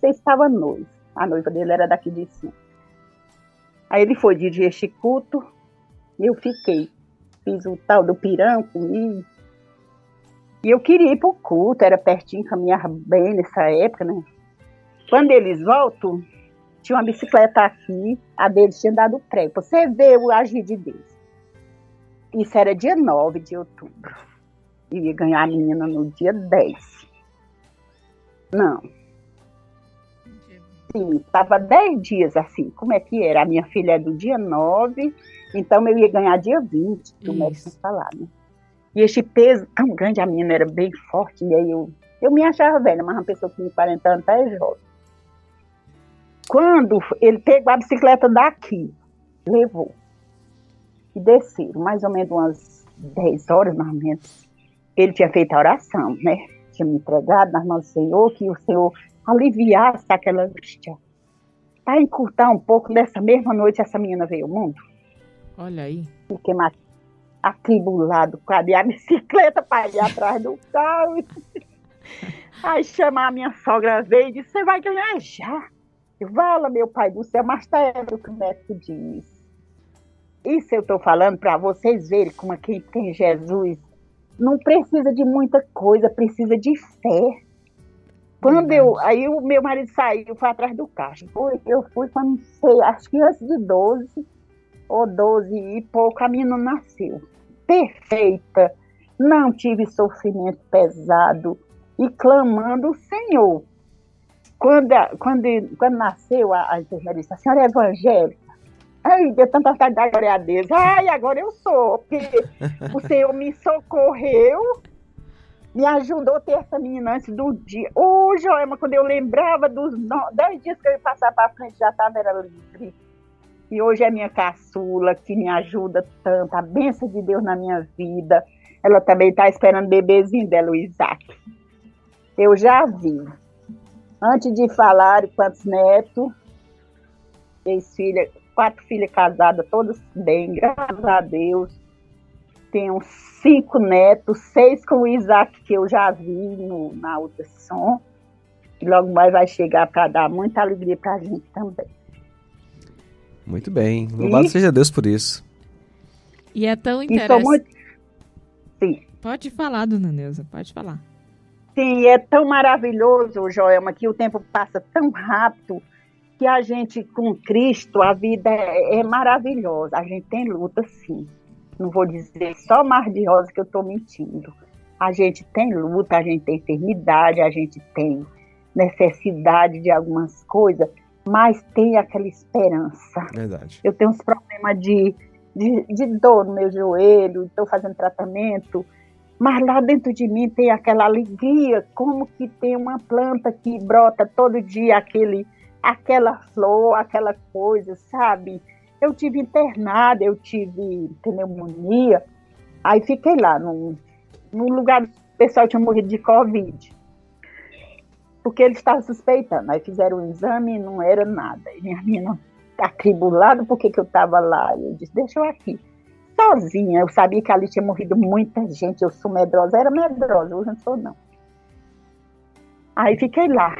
sei se estava noivo, a noiva dele era daqui de cima. Aí ele foi dirigir este culto, eu fiquei, fiz o tal do pirão comigo, e eu queria ir pro culto, era pertinho, caminhava bem nessa época, né? Quando eles voltam, tinha uma bicicleta aqui, a deles tinha dado prego. Você vê o agir de Deus. Isso era dia 9 de outubro. Eu ia ganhar a menina no dia 10. Não. Sim, estava 10 dias assim. Como é que era? A minha filha é do dia 9, então eu ia ganhar dia 20, que o médico né? E este peso tão grande, a menina era bem forte, e aí eu, eu me achava velha, mas uma pessoa com 40 anos tá é jovem. Quando ele pegou a bicicleta daqui, levou. e desceram, mais ou menos umas 10 horas, mais ou menos. Ele tinha feito a oração, né? Tinha me entregado nas mãos do Senhor, que o Senhor aliviasse aquela angústia. Para encurtar um pouco, nessa mesma noite, essa menina veio ao mundo. Olha aí. Fiquei atribulado, cadê a bicicleta para ir atrás do carro? Aí chamar a minha sogra veio e disse, você vai ganhar já. Fala, meu pai do céu, mas tá é o que o médico diz. Isso eu estou falando para vocês verem como quem tem Jesus não precisa de muita coisa, precisa de fé. Quando eu, aí o meu marido saiu, foi atrás do carro. Foi, eu fui quando não sei, acho que antes de 12 ou 12 e pouco, a menina nasceu. Perfeita, não tive sofrimento pesado e clamando o Senhor. Quando, quando, quando nasceu, a, a enfermeira disse, a senhora é evangélica? Ai, deu tanta vontade de glória a Deus. Ai, agora eu sou, porque o Senhor me socorreu, me ajudou a ter essa menina antes do dia. Ô, oh, Joelma, quando eu lembrava dos dez dias que eu ia passar para frente, já estava era livre. E hoje é minha caçula, que me ajuda tanto, a bênção de Deus na minha vida. Ela também está esperando o bebezinho dela, o Isaac. Eu já vi. Antes de falar quantos netos, ex-filha, quatro filhas casadas, todas bem, graças a Deus. Tenho cinco netos, seis com o Isaac, que eu já vi no, na ultrassom. E logo mais vai chegar para dar muita alegria para a gente também. Muito bem. Louvado e... seja Deus por isso. E é tão interessante. Muito... Sim. Pode falar, dona Neuza, pode falar. Sim, é tão maravilhoso, Joelma, que o tempo passa tão rápido que a gente, com Cristo, a vida é, é maravilhosa. A gente tem luta, sim. Não vou dizer só mar de rosa que eu estou mentindo. A gente tem luta, a gente tem enfermidade, a gente tem necessidade de algumas coisas, mas tem aquela esperança. Verdade. Eu tenho uns problemas de, de, de dor no meu joelho, estou fazendo tratamento, mas lá dentro de mim tem aquela alegria, como que tem uma planta que brota todo dia aquele aquela flor, aquela coisa, sabe? Eu tive internada, eu tive pneumonia, aí fiquei lá num, num lugar, o pessoal tinha morrido de Covid. Porque eles estavam suspeitando, aí fizeram o um exame e não era nada. E minha menina atribulada, por que eu estava lá? Eu disse, deixa eu aqui. Sozinha, eu sabia que ali tinha morrido muita gente, eu sou medrosa, era medrosa, hoje não sou não. Aí fiquei lá,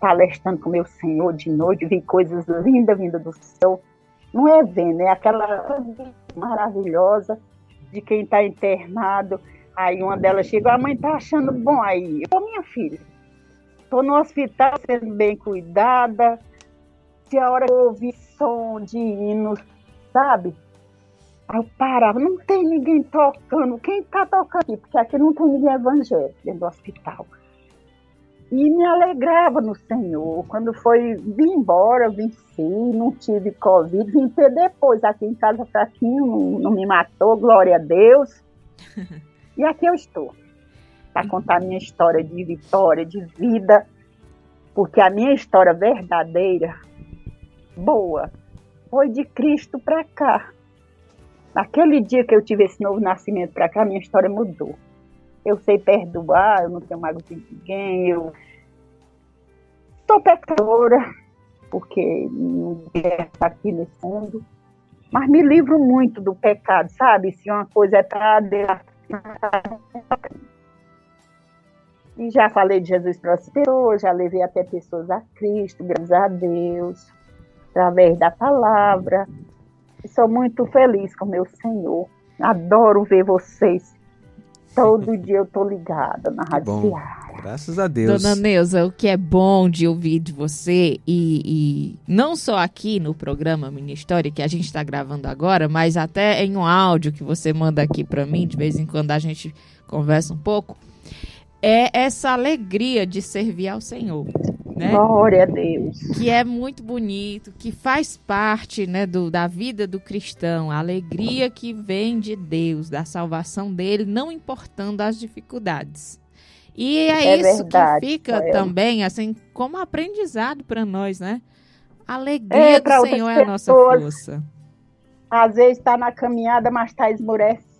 palestrando com meu Senhor de noite, vi coisas lindas vindas do céu. Não é vendo, é aquela maravilhosa de quem está internado. Aí uma delas chegou, a mãe está achando bom aí. Eu, minha filha, estou no hospital sendo bem cuidada. Se a hora que eu ouvi som de hinos, sabe? Aí eu parava, não tem ninguém tocando. Quem está tocando aqui? Porque aqui não tem ninguém evangélico dentro do hospital e me alegrava no Senhor. Quando foi, vim embora, venci, não tive Covid, vim ter depois aqui em casa fraquinho, não, não me matou, glória a Deus. e aqui eu estou, para contar a minha história de vitória, de vida, porque a minha história verdadeira, boa, foi de Cristo para cá. Naquele dia que eu tive esse novo nascimento para cá, minha história mudou eu sei perdoar, eu não tenho mágoa de ninguém, eu sou pecadora, porque não estar aqui nesse mundo, mas me livro muito do pecado, sabe? Se uma coisa é para e já falei de Jesus pessoas, já levei até pessoas a Cristo, graças a Deus, através da palavra. Sou muito feliz com meu Senhor. Adoro ver vocês Todo dia eu tô ligada na Rádio bom. Graças a Deus. Dona Neuza, o que é bom de ouvir de você, e, e não só aqui no programa Minha História, que a gente está gravando agora, mas até em um áudio que você manda aqui para mim, de vez em quando a gente conversa um pouco, é essa alegria de servir ao Senhor. Né? Glória a Deus. Que é muito bonito, que faz parte né, do, da vida do cristão, a alegria que vem de Deus, da salvação dele, não importando as dificuldades. E é, é isso verdade, que fica é. também, assim, como aprendizado para nós, né? A alegria é, do Senhor é a nossa força. às vezes está na caminhada, mas está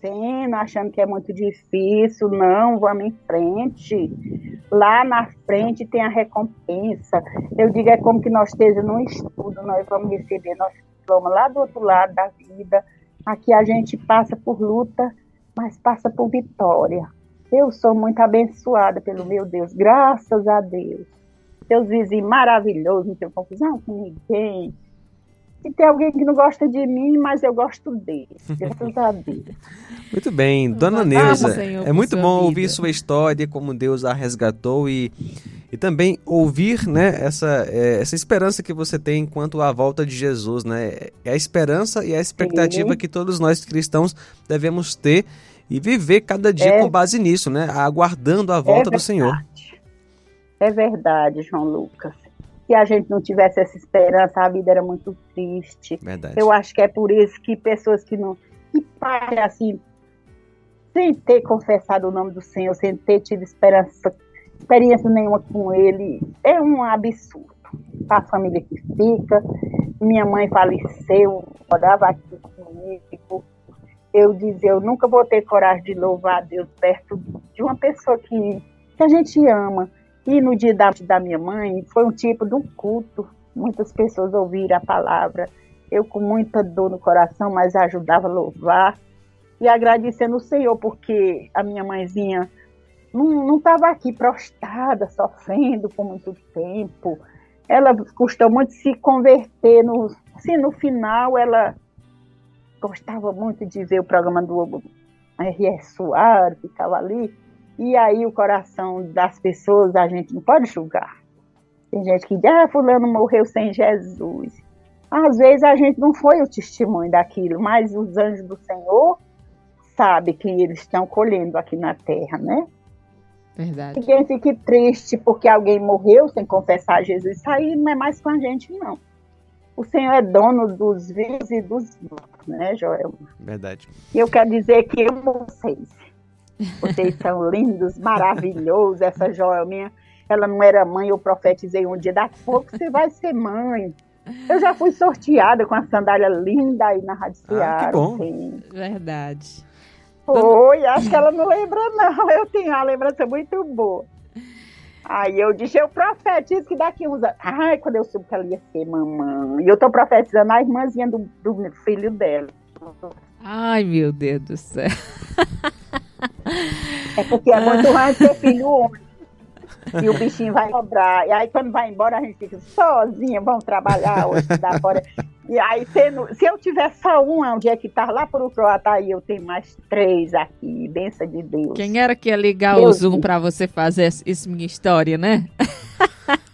esmorecendo, achando que é muito difícil. Não, vamos em frente. Lá na frente tem a recompensa. Eu digo, é como que nós estejamos no estudo, nós vamos receber nosso diploma lá do outro lado da vida. Aqui a gente passa por luta, mas passa por vitória. Eu sou muito abençoada pelo meu Deus, graças a Deus. Seus vizinhos maravilhosos, não tenho confusão com ninguém e tem alguém que não gosta de mim, mas eu gosto dele. Graças a Deus. Muito bem, Dona Neuza, é muito bom vida. ouvir sua história, como Deus a resgatou e, e também ouvir né, essa, é, essa esperança que você tem quanto à volta de Jesus. Né? É a esperança e a expectativa Sim. que todos nós cristãos devemos ter e viver cada dia é, com base nisso, né? aguardando a volta é do Senhor. É verdade, João Lucas se a gente não tivesse essa esperança, a vida era muito triste. Verdade. Eu acho que é por isso que pessoas que não. que pai, assim, sem ter confessado o nome do Senhor, sem ter tido esperança, experiência nenhuma com Ele, é um absurdo. A família que fica, minha mãe faleceu, morava aqui comigo. Eu dizia, eu nunca vou ter coragem de louvar a Deus perto de uma pessoa que, que a gente ama e no dia da, da minha mãe, foi um tipo de um culto. Muitas pessoas ouviram a palavra. Eu, com muita dor no coração, mas ajudava a louvar. E agradecendo o Senhor, porque a minha mãezinha não estava aqui prostrada, sofrendo por muito tempo. Ela custou muito se converter. No, assim, no final, ela gostava muito de ver o programa do R.S. Soares, ficava ali. E aí o coração das pessoas a gente não pode julgar. Tem gente que diz, ah, fulano morreu sem Jesus. Às vezes a gente não foi o testemunho daquilo, mas os anjos do Senhor sabem que eles estão colhendo aqui na terra, né? Verdade. Ninguém fique triste porque alguém morreu sem confessar Jesus. Isso aí não é mais com a gente, não. O Senhor é dono dos vivos e dos mortos, né, Joel? Verdade. E eu quero dizer que eu vocês vocês são lindos, maravilhosos. Essa Joelminha, ela não era mãe, eu profetizei um dia, daqui a pouco você vai ser mãe. Eu já fui sorteada com a sandália linda aí na Rádio Ceará. Ah, que bom. Sim. Verdade. Foi, acho que ela não lembra não. Eu tenho uma lembrança muito boa. Aí eu disse, eu profetizo que daqui uns anos. Ai, quando eu soube que ela ia ser mamãe. E eu tô profetizando a irmãzinha do, do filho dela. Ai, meu Deus do céu. É porque é muito ruim ter filho único. E o bichinho vai cobrar. E aí, quando vai embora, a gente fica sozinha, vamos trabalhar hoje, dá fora. E aí, sendo, se eu tiver só um, onde é que tá lá pro lado, aí eu tenho mais três aqui, benção de Deus. Quem era que ia ligar Deus o Zoom para você fazer isso minha história, né?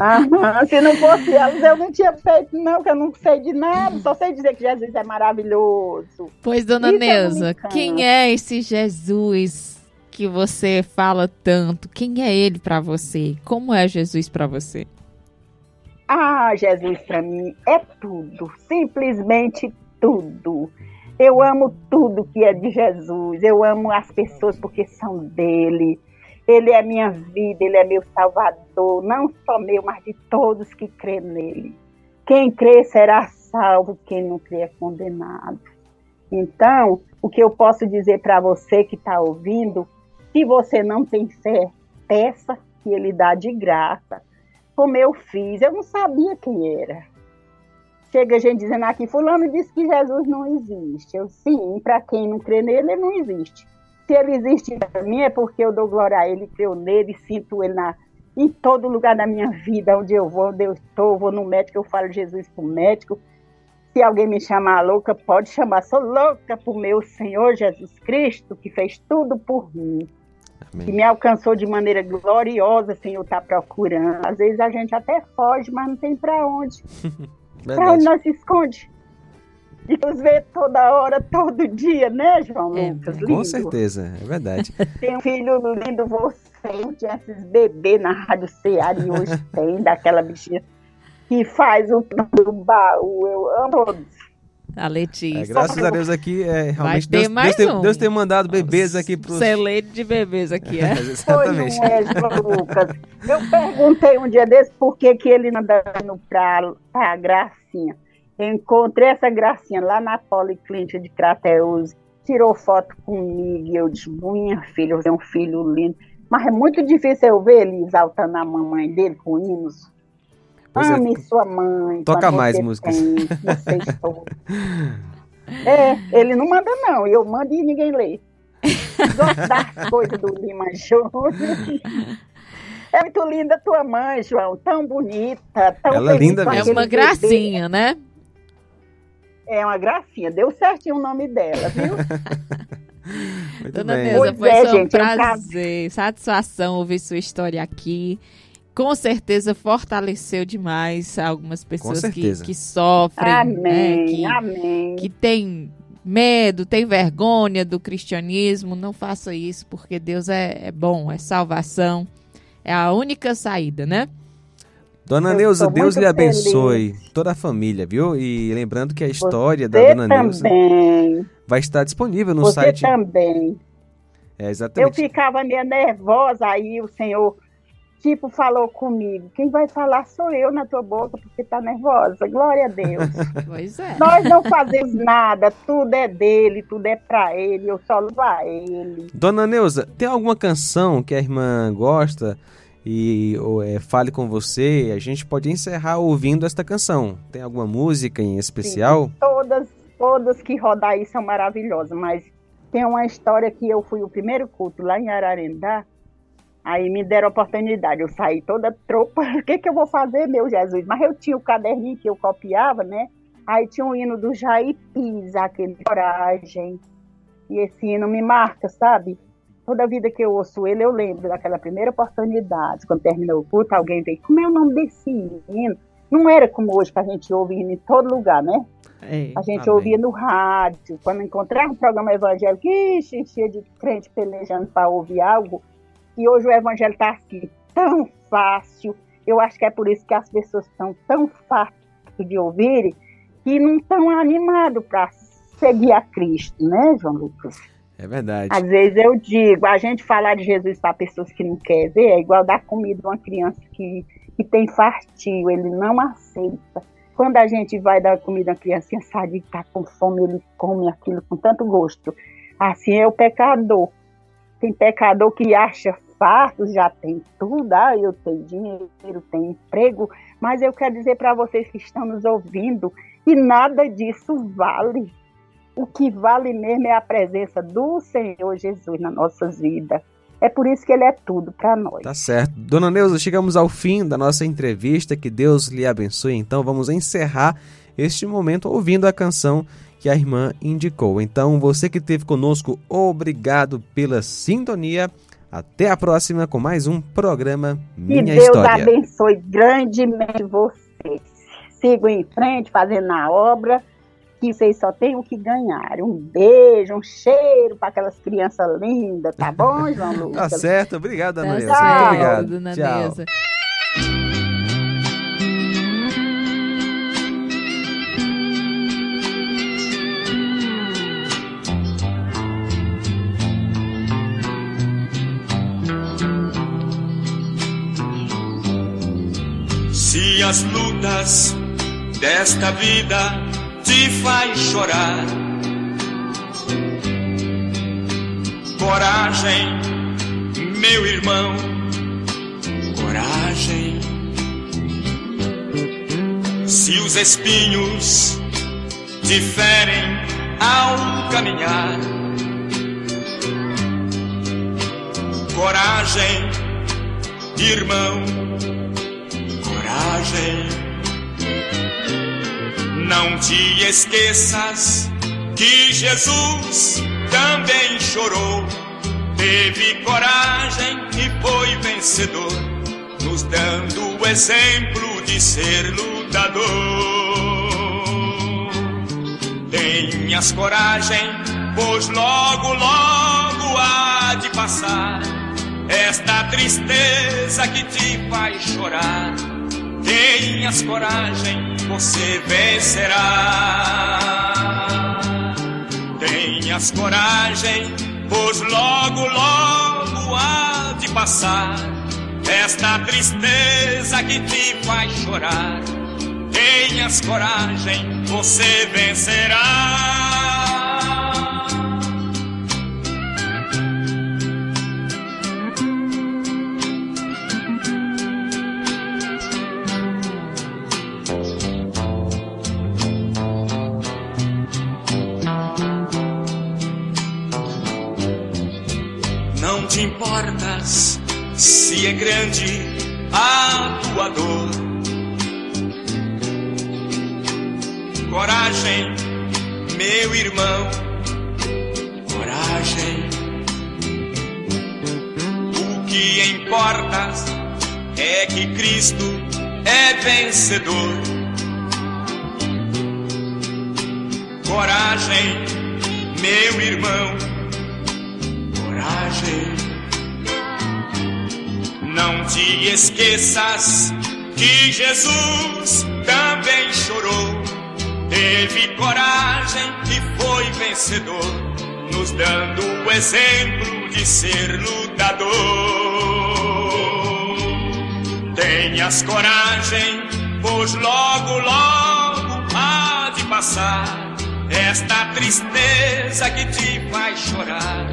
Aham, se não fosse elas, eu não tinha feito, não, que eu não sei de nada, só sei dizer que Jesus é maravilhoso. Pois, dona Isso Neuza, quem é esse Jesus que você fala tanto? Quem é ele para você? Como é Jesus para você? Ah, Jesus para mim é tudo, simplesmente tudo. Eu amo tudo que é de Jesus. Eu amo as pessoas porque são dele. Ele é minha vida, ele é meu salvador, não só meu, mas de todos que crê nele. Quem crê será salvo, quem não crê é condenado. Então, o que eu posso dizer para você que está ouvindo, se você não tem fé, peça que ele dá de graça. Como eu fiz, eu não sabia quem era. Chega gente dizendo aqui, fulano disse que Jesus não existe. Eu sim, para quem não crê nele, ele não existe. Se ele existe para mim é porque eu dou glória a ele, creio nele, sinto ele na, em todo lugar da minha vida, onde eu vou, onde eu estou, vou no médico, eu falo Jesus para o médico. Se alguém me chamar louca, pode chamar. Sou louca por meu Senhor Jesus Cristo, que fez tudo por mim. Amém. Que me alcançou de maneira gloriosa, Senhor está procurando. Às vezes a gente até foge, mas não tem para onde. para onde nós se esconde? E nos vê toda hora, todo dia, né, João é, Lucas? Lindo. Com certeza, é verdade. Tem um filho lindo, você, eu tinha esses bebês na Rádio Ceará e hoje tem, daquela bichinha que faz o do baú, eu amo todos. A Letícia. É, graças a Deus aqui, é, realmente Deus, Deus, tem, um. Deus tem mandado bebês aqui para os... Celeiro de bebês aqui, é? Exatamente. Pois é, João Lucas. Eu perguntei um dia desse por que, que ele não dando para a Gracinha. Encontrei essa gracinha lá na Policlínica de Crateus, tirou foto comigo e eu disse, minha filha, você é um filho lindo. Mas é muito difícil eu ver ele exaltando a mamãe dele com hinos. Pois é. Ame é. sua mãe. Toca mais músicas. é, ele não manda não, eu mando e ninguém lê. Gosto das coisas do Lima Júnior. É muito linda tua mãe, João. Tão bonita, tão Ela é linda mesmo. É uma gracinha, né? É uma gracinha. Deu certinho o nome dela, viu? Muito Dona bem. Neuza, foi é, um prazer, é satisfação ouvir sua história aqui. Com certeza fortaleceu demais algumas pessoas que, que sofrem, né, amém, né? que, amém. que tem medo, tem vergonha do cristianismo. Não faça isso, porque Deus é, é bom, é salvação. É a única saída, né? Dona eu Neuza, Deus lhe abençoe feliz. toda a família, viu? E lembrando que a história Você da Dona também. Neuza vai estar disponível no Você site. Você também. É, exatamente. Eu ficava meio nervosa, aí o Senhor, tipo, falou comigo: quem vai falar sou eu na tua boca, porque tá nervosa. Glória a Deus. pois é. Nós não fazemos nada, tudo é dele, tudo é pra ele, eu só louvo a ele. Dona Neuza, tem alguma canção que a irmã gosta? E ou, é, fale com você, a gente pode encerrar ouvindo esta canção. Tem alguma música em especial? Sim, todas, todas que rodar aí são maravilhosas, mas tem uma história que eu fui o primeiro culto lá em Ararendá, aí me deram a oportunidade, eu saí toda tropa, o que que eu vou fazer, meu Jesus? Mas eu tinha o caderninho que eu copiava, né? Aí tinha o hino do Jair Pisa, aquele coragem, e esse hino me marca, sabe? Toda vida que eu ouço ele, eu lembro daquela primeira oportunidade, quando terminou o culto, alguém veio, como é o nome desse hino? Não era como hoje, que a gente ouve em todo lugar, né? Ei, a gente amém. ouvia no rádio, quando encontrava um programa evangélico, ixi, cheio de crente pelejando para ouvir algo, e hoje o evangelho está assim, tão fácil, eu acho que é por isso que as pessoas estão tão fáceis de ouvir, que não estão animados para seguir a Cristo, né, João Lucas? É verdade. Às vezes eu digo, a gente falar de Jesus para pessoas que não querem ver é igual dar comida a uma criança que, que tem fartio, ele não aceita. Quando a gente vai dar comida a criancinha sabe que está com fome, ele come aquilo com tanto gosto. Assim é o pecador. Tem pecador que acha farto, já tem tudo, ah, eu tenho dinheiro, tenho emprego, mas eu quero dizer para vocês que estão nos ouvindo que nada disso vale o que vale mesmo é a presença do Senhor Jesus nas nossas vidas. É por isso que ele é tudo para nós. Tá certo. Dona Neuza, chegamos ao fim da nossa entrevista. Que Deus lhe abençoe. Então vamos encerrar este momento ouvindo a canção que a irmã indicou. Então, você que esteve conosco, obrigado pela sintonia. Até a próxima com mais um programa Minha que Deus História. Deus abençoe grandemente vocês. Sigam em frente fazendo a obra que vocês só têm o que ganhar. Um beijo, um cheiro para aquelas crianças lindas, tá bom, João Lucas? tá certo, obrigado, Dona tá Neuza. Muito obrigado. Dona Tchau. Neuza. Se as lutas desta vida faz chorar. Coragem, meu irmão, coragem. Se os espinhos te ferem ao caminhar, coragem, irmão, coragem. Não te esqueças que Jesus também chorou, teve coragem e foi vencedor, nos dando o exemplo de ser lutador. Tenhas coragem, pois logo, logo há de passar esta tristeza que te faz chorar. Tenhas coragem, você vencerá. Tenhas coragem, pois logo, logo há de passar esta tristeza que te faz chorar. Tenhas coragem, você vencerá. Se é grande a tua dor. Coragem, meu irmão, coragem. O que importa é que Cristo é vencedor. Coragem, meu irmão, coragem. Não te esqueças que Jesus também chorou, teve coragem e foi vencedor, nos dando o exemplo de ser lutador. Tenhas coragem, pois logo, logo há de passar esta tristeza que te faz chorar.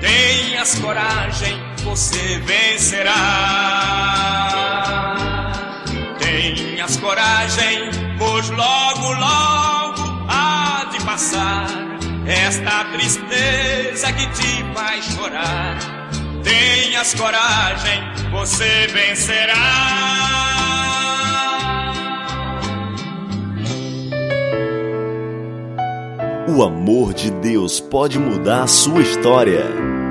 Tenhas coragem, você vencerá. Tenhas coragem, pois logo, logo há de passar esta tristeza que te faz chorar. Tenhas coragem, você vencerá. O amor de Deus pode mudar a sua história.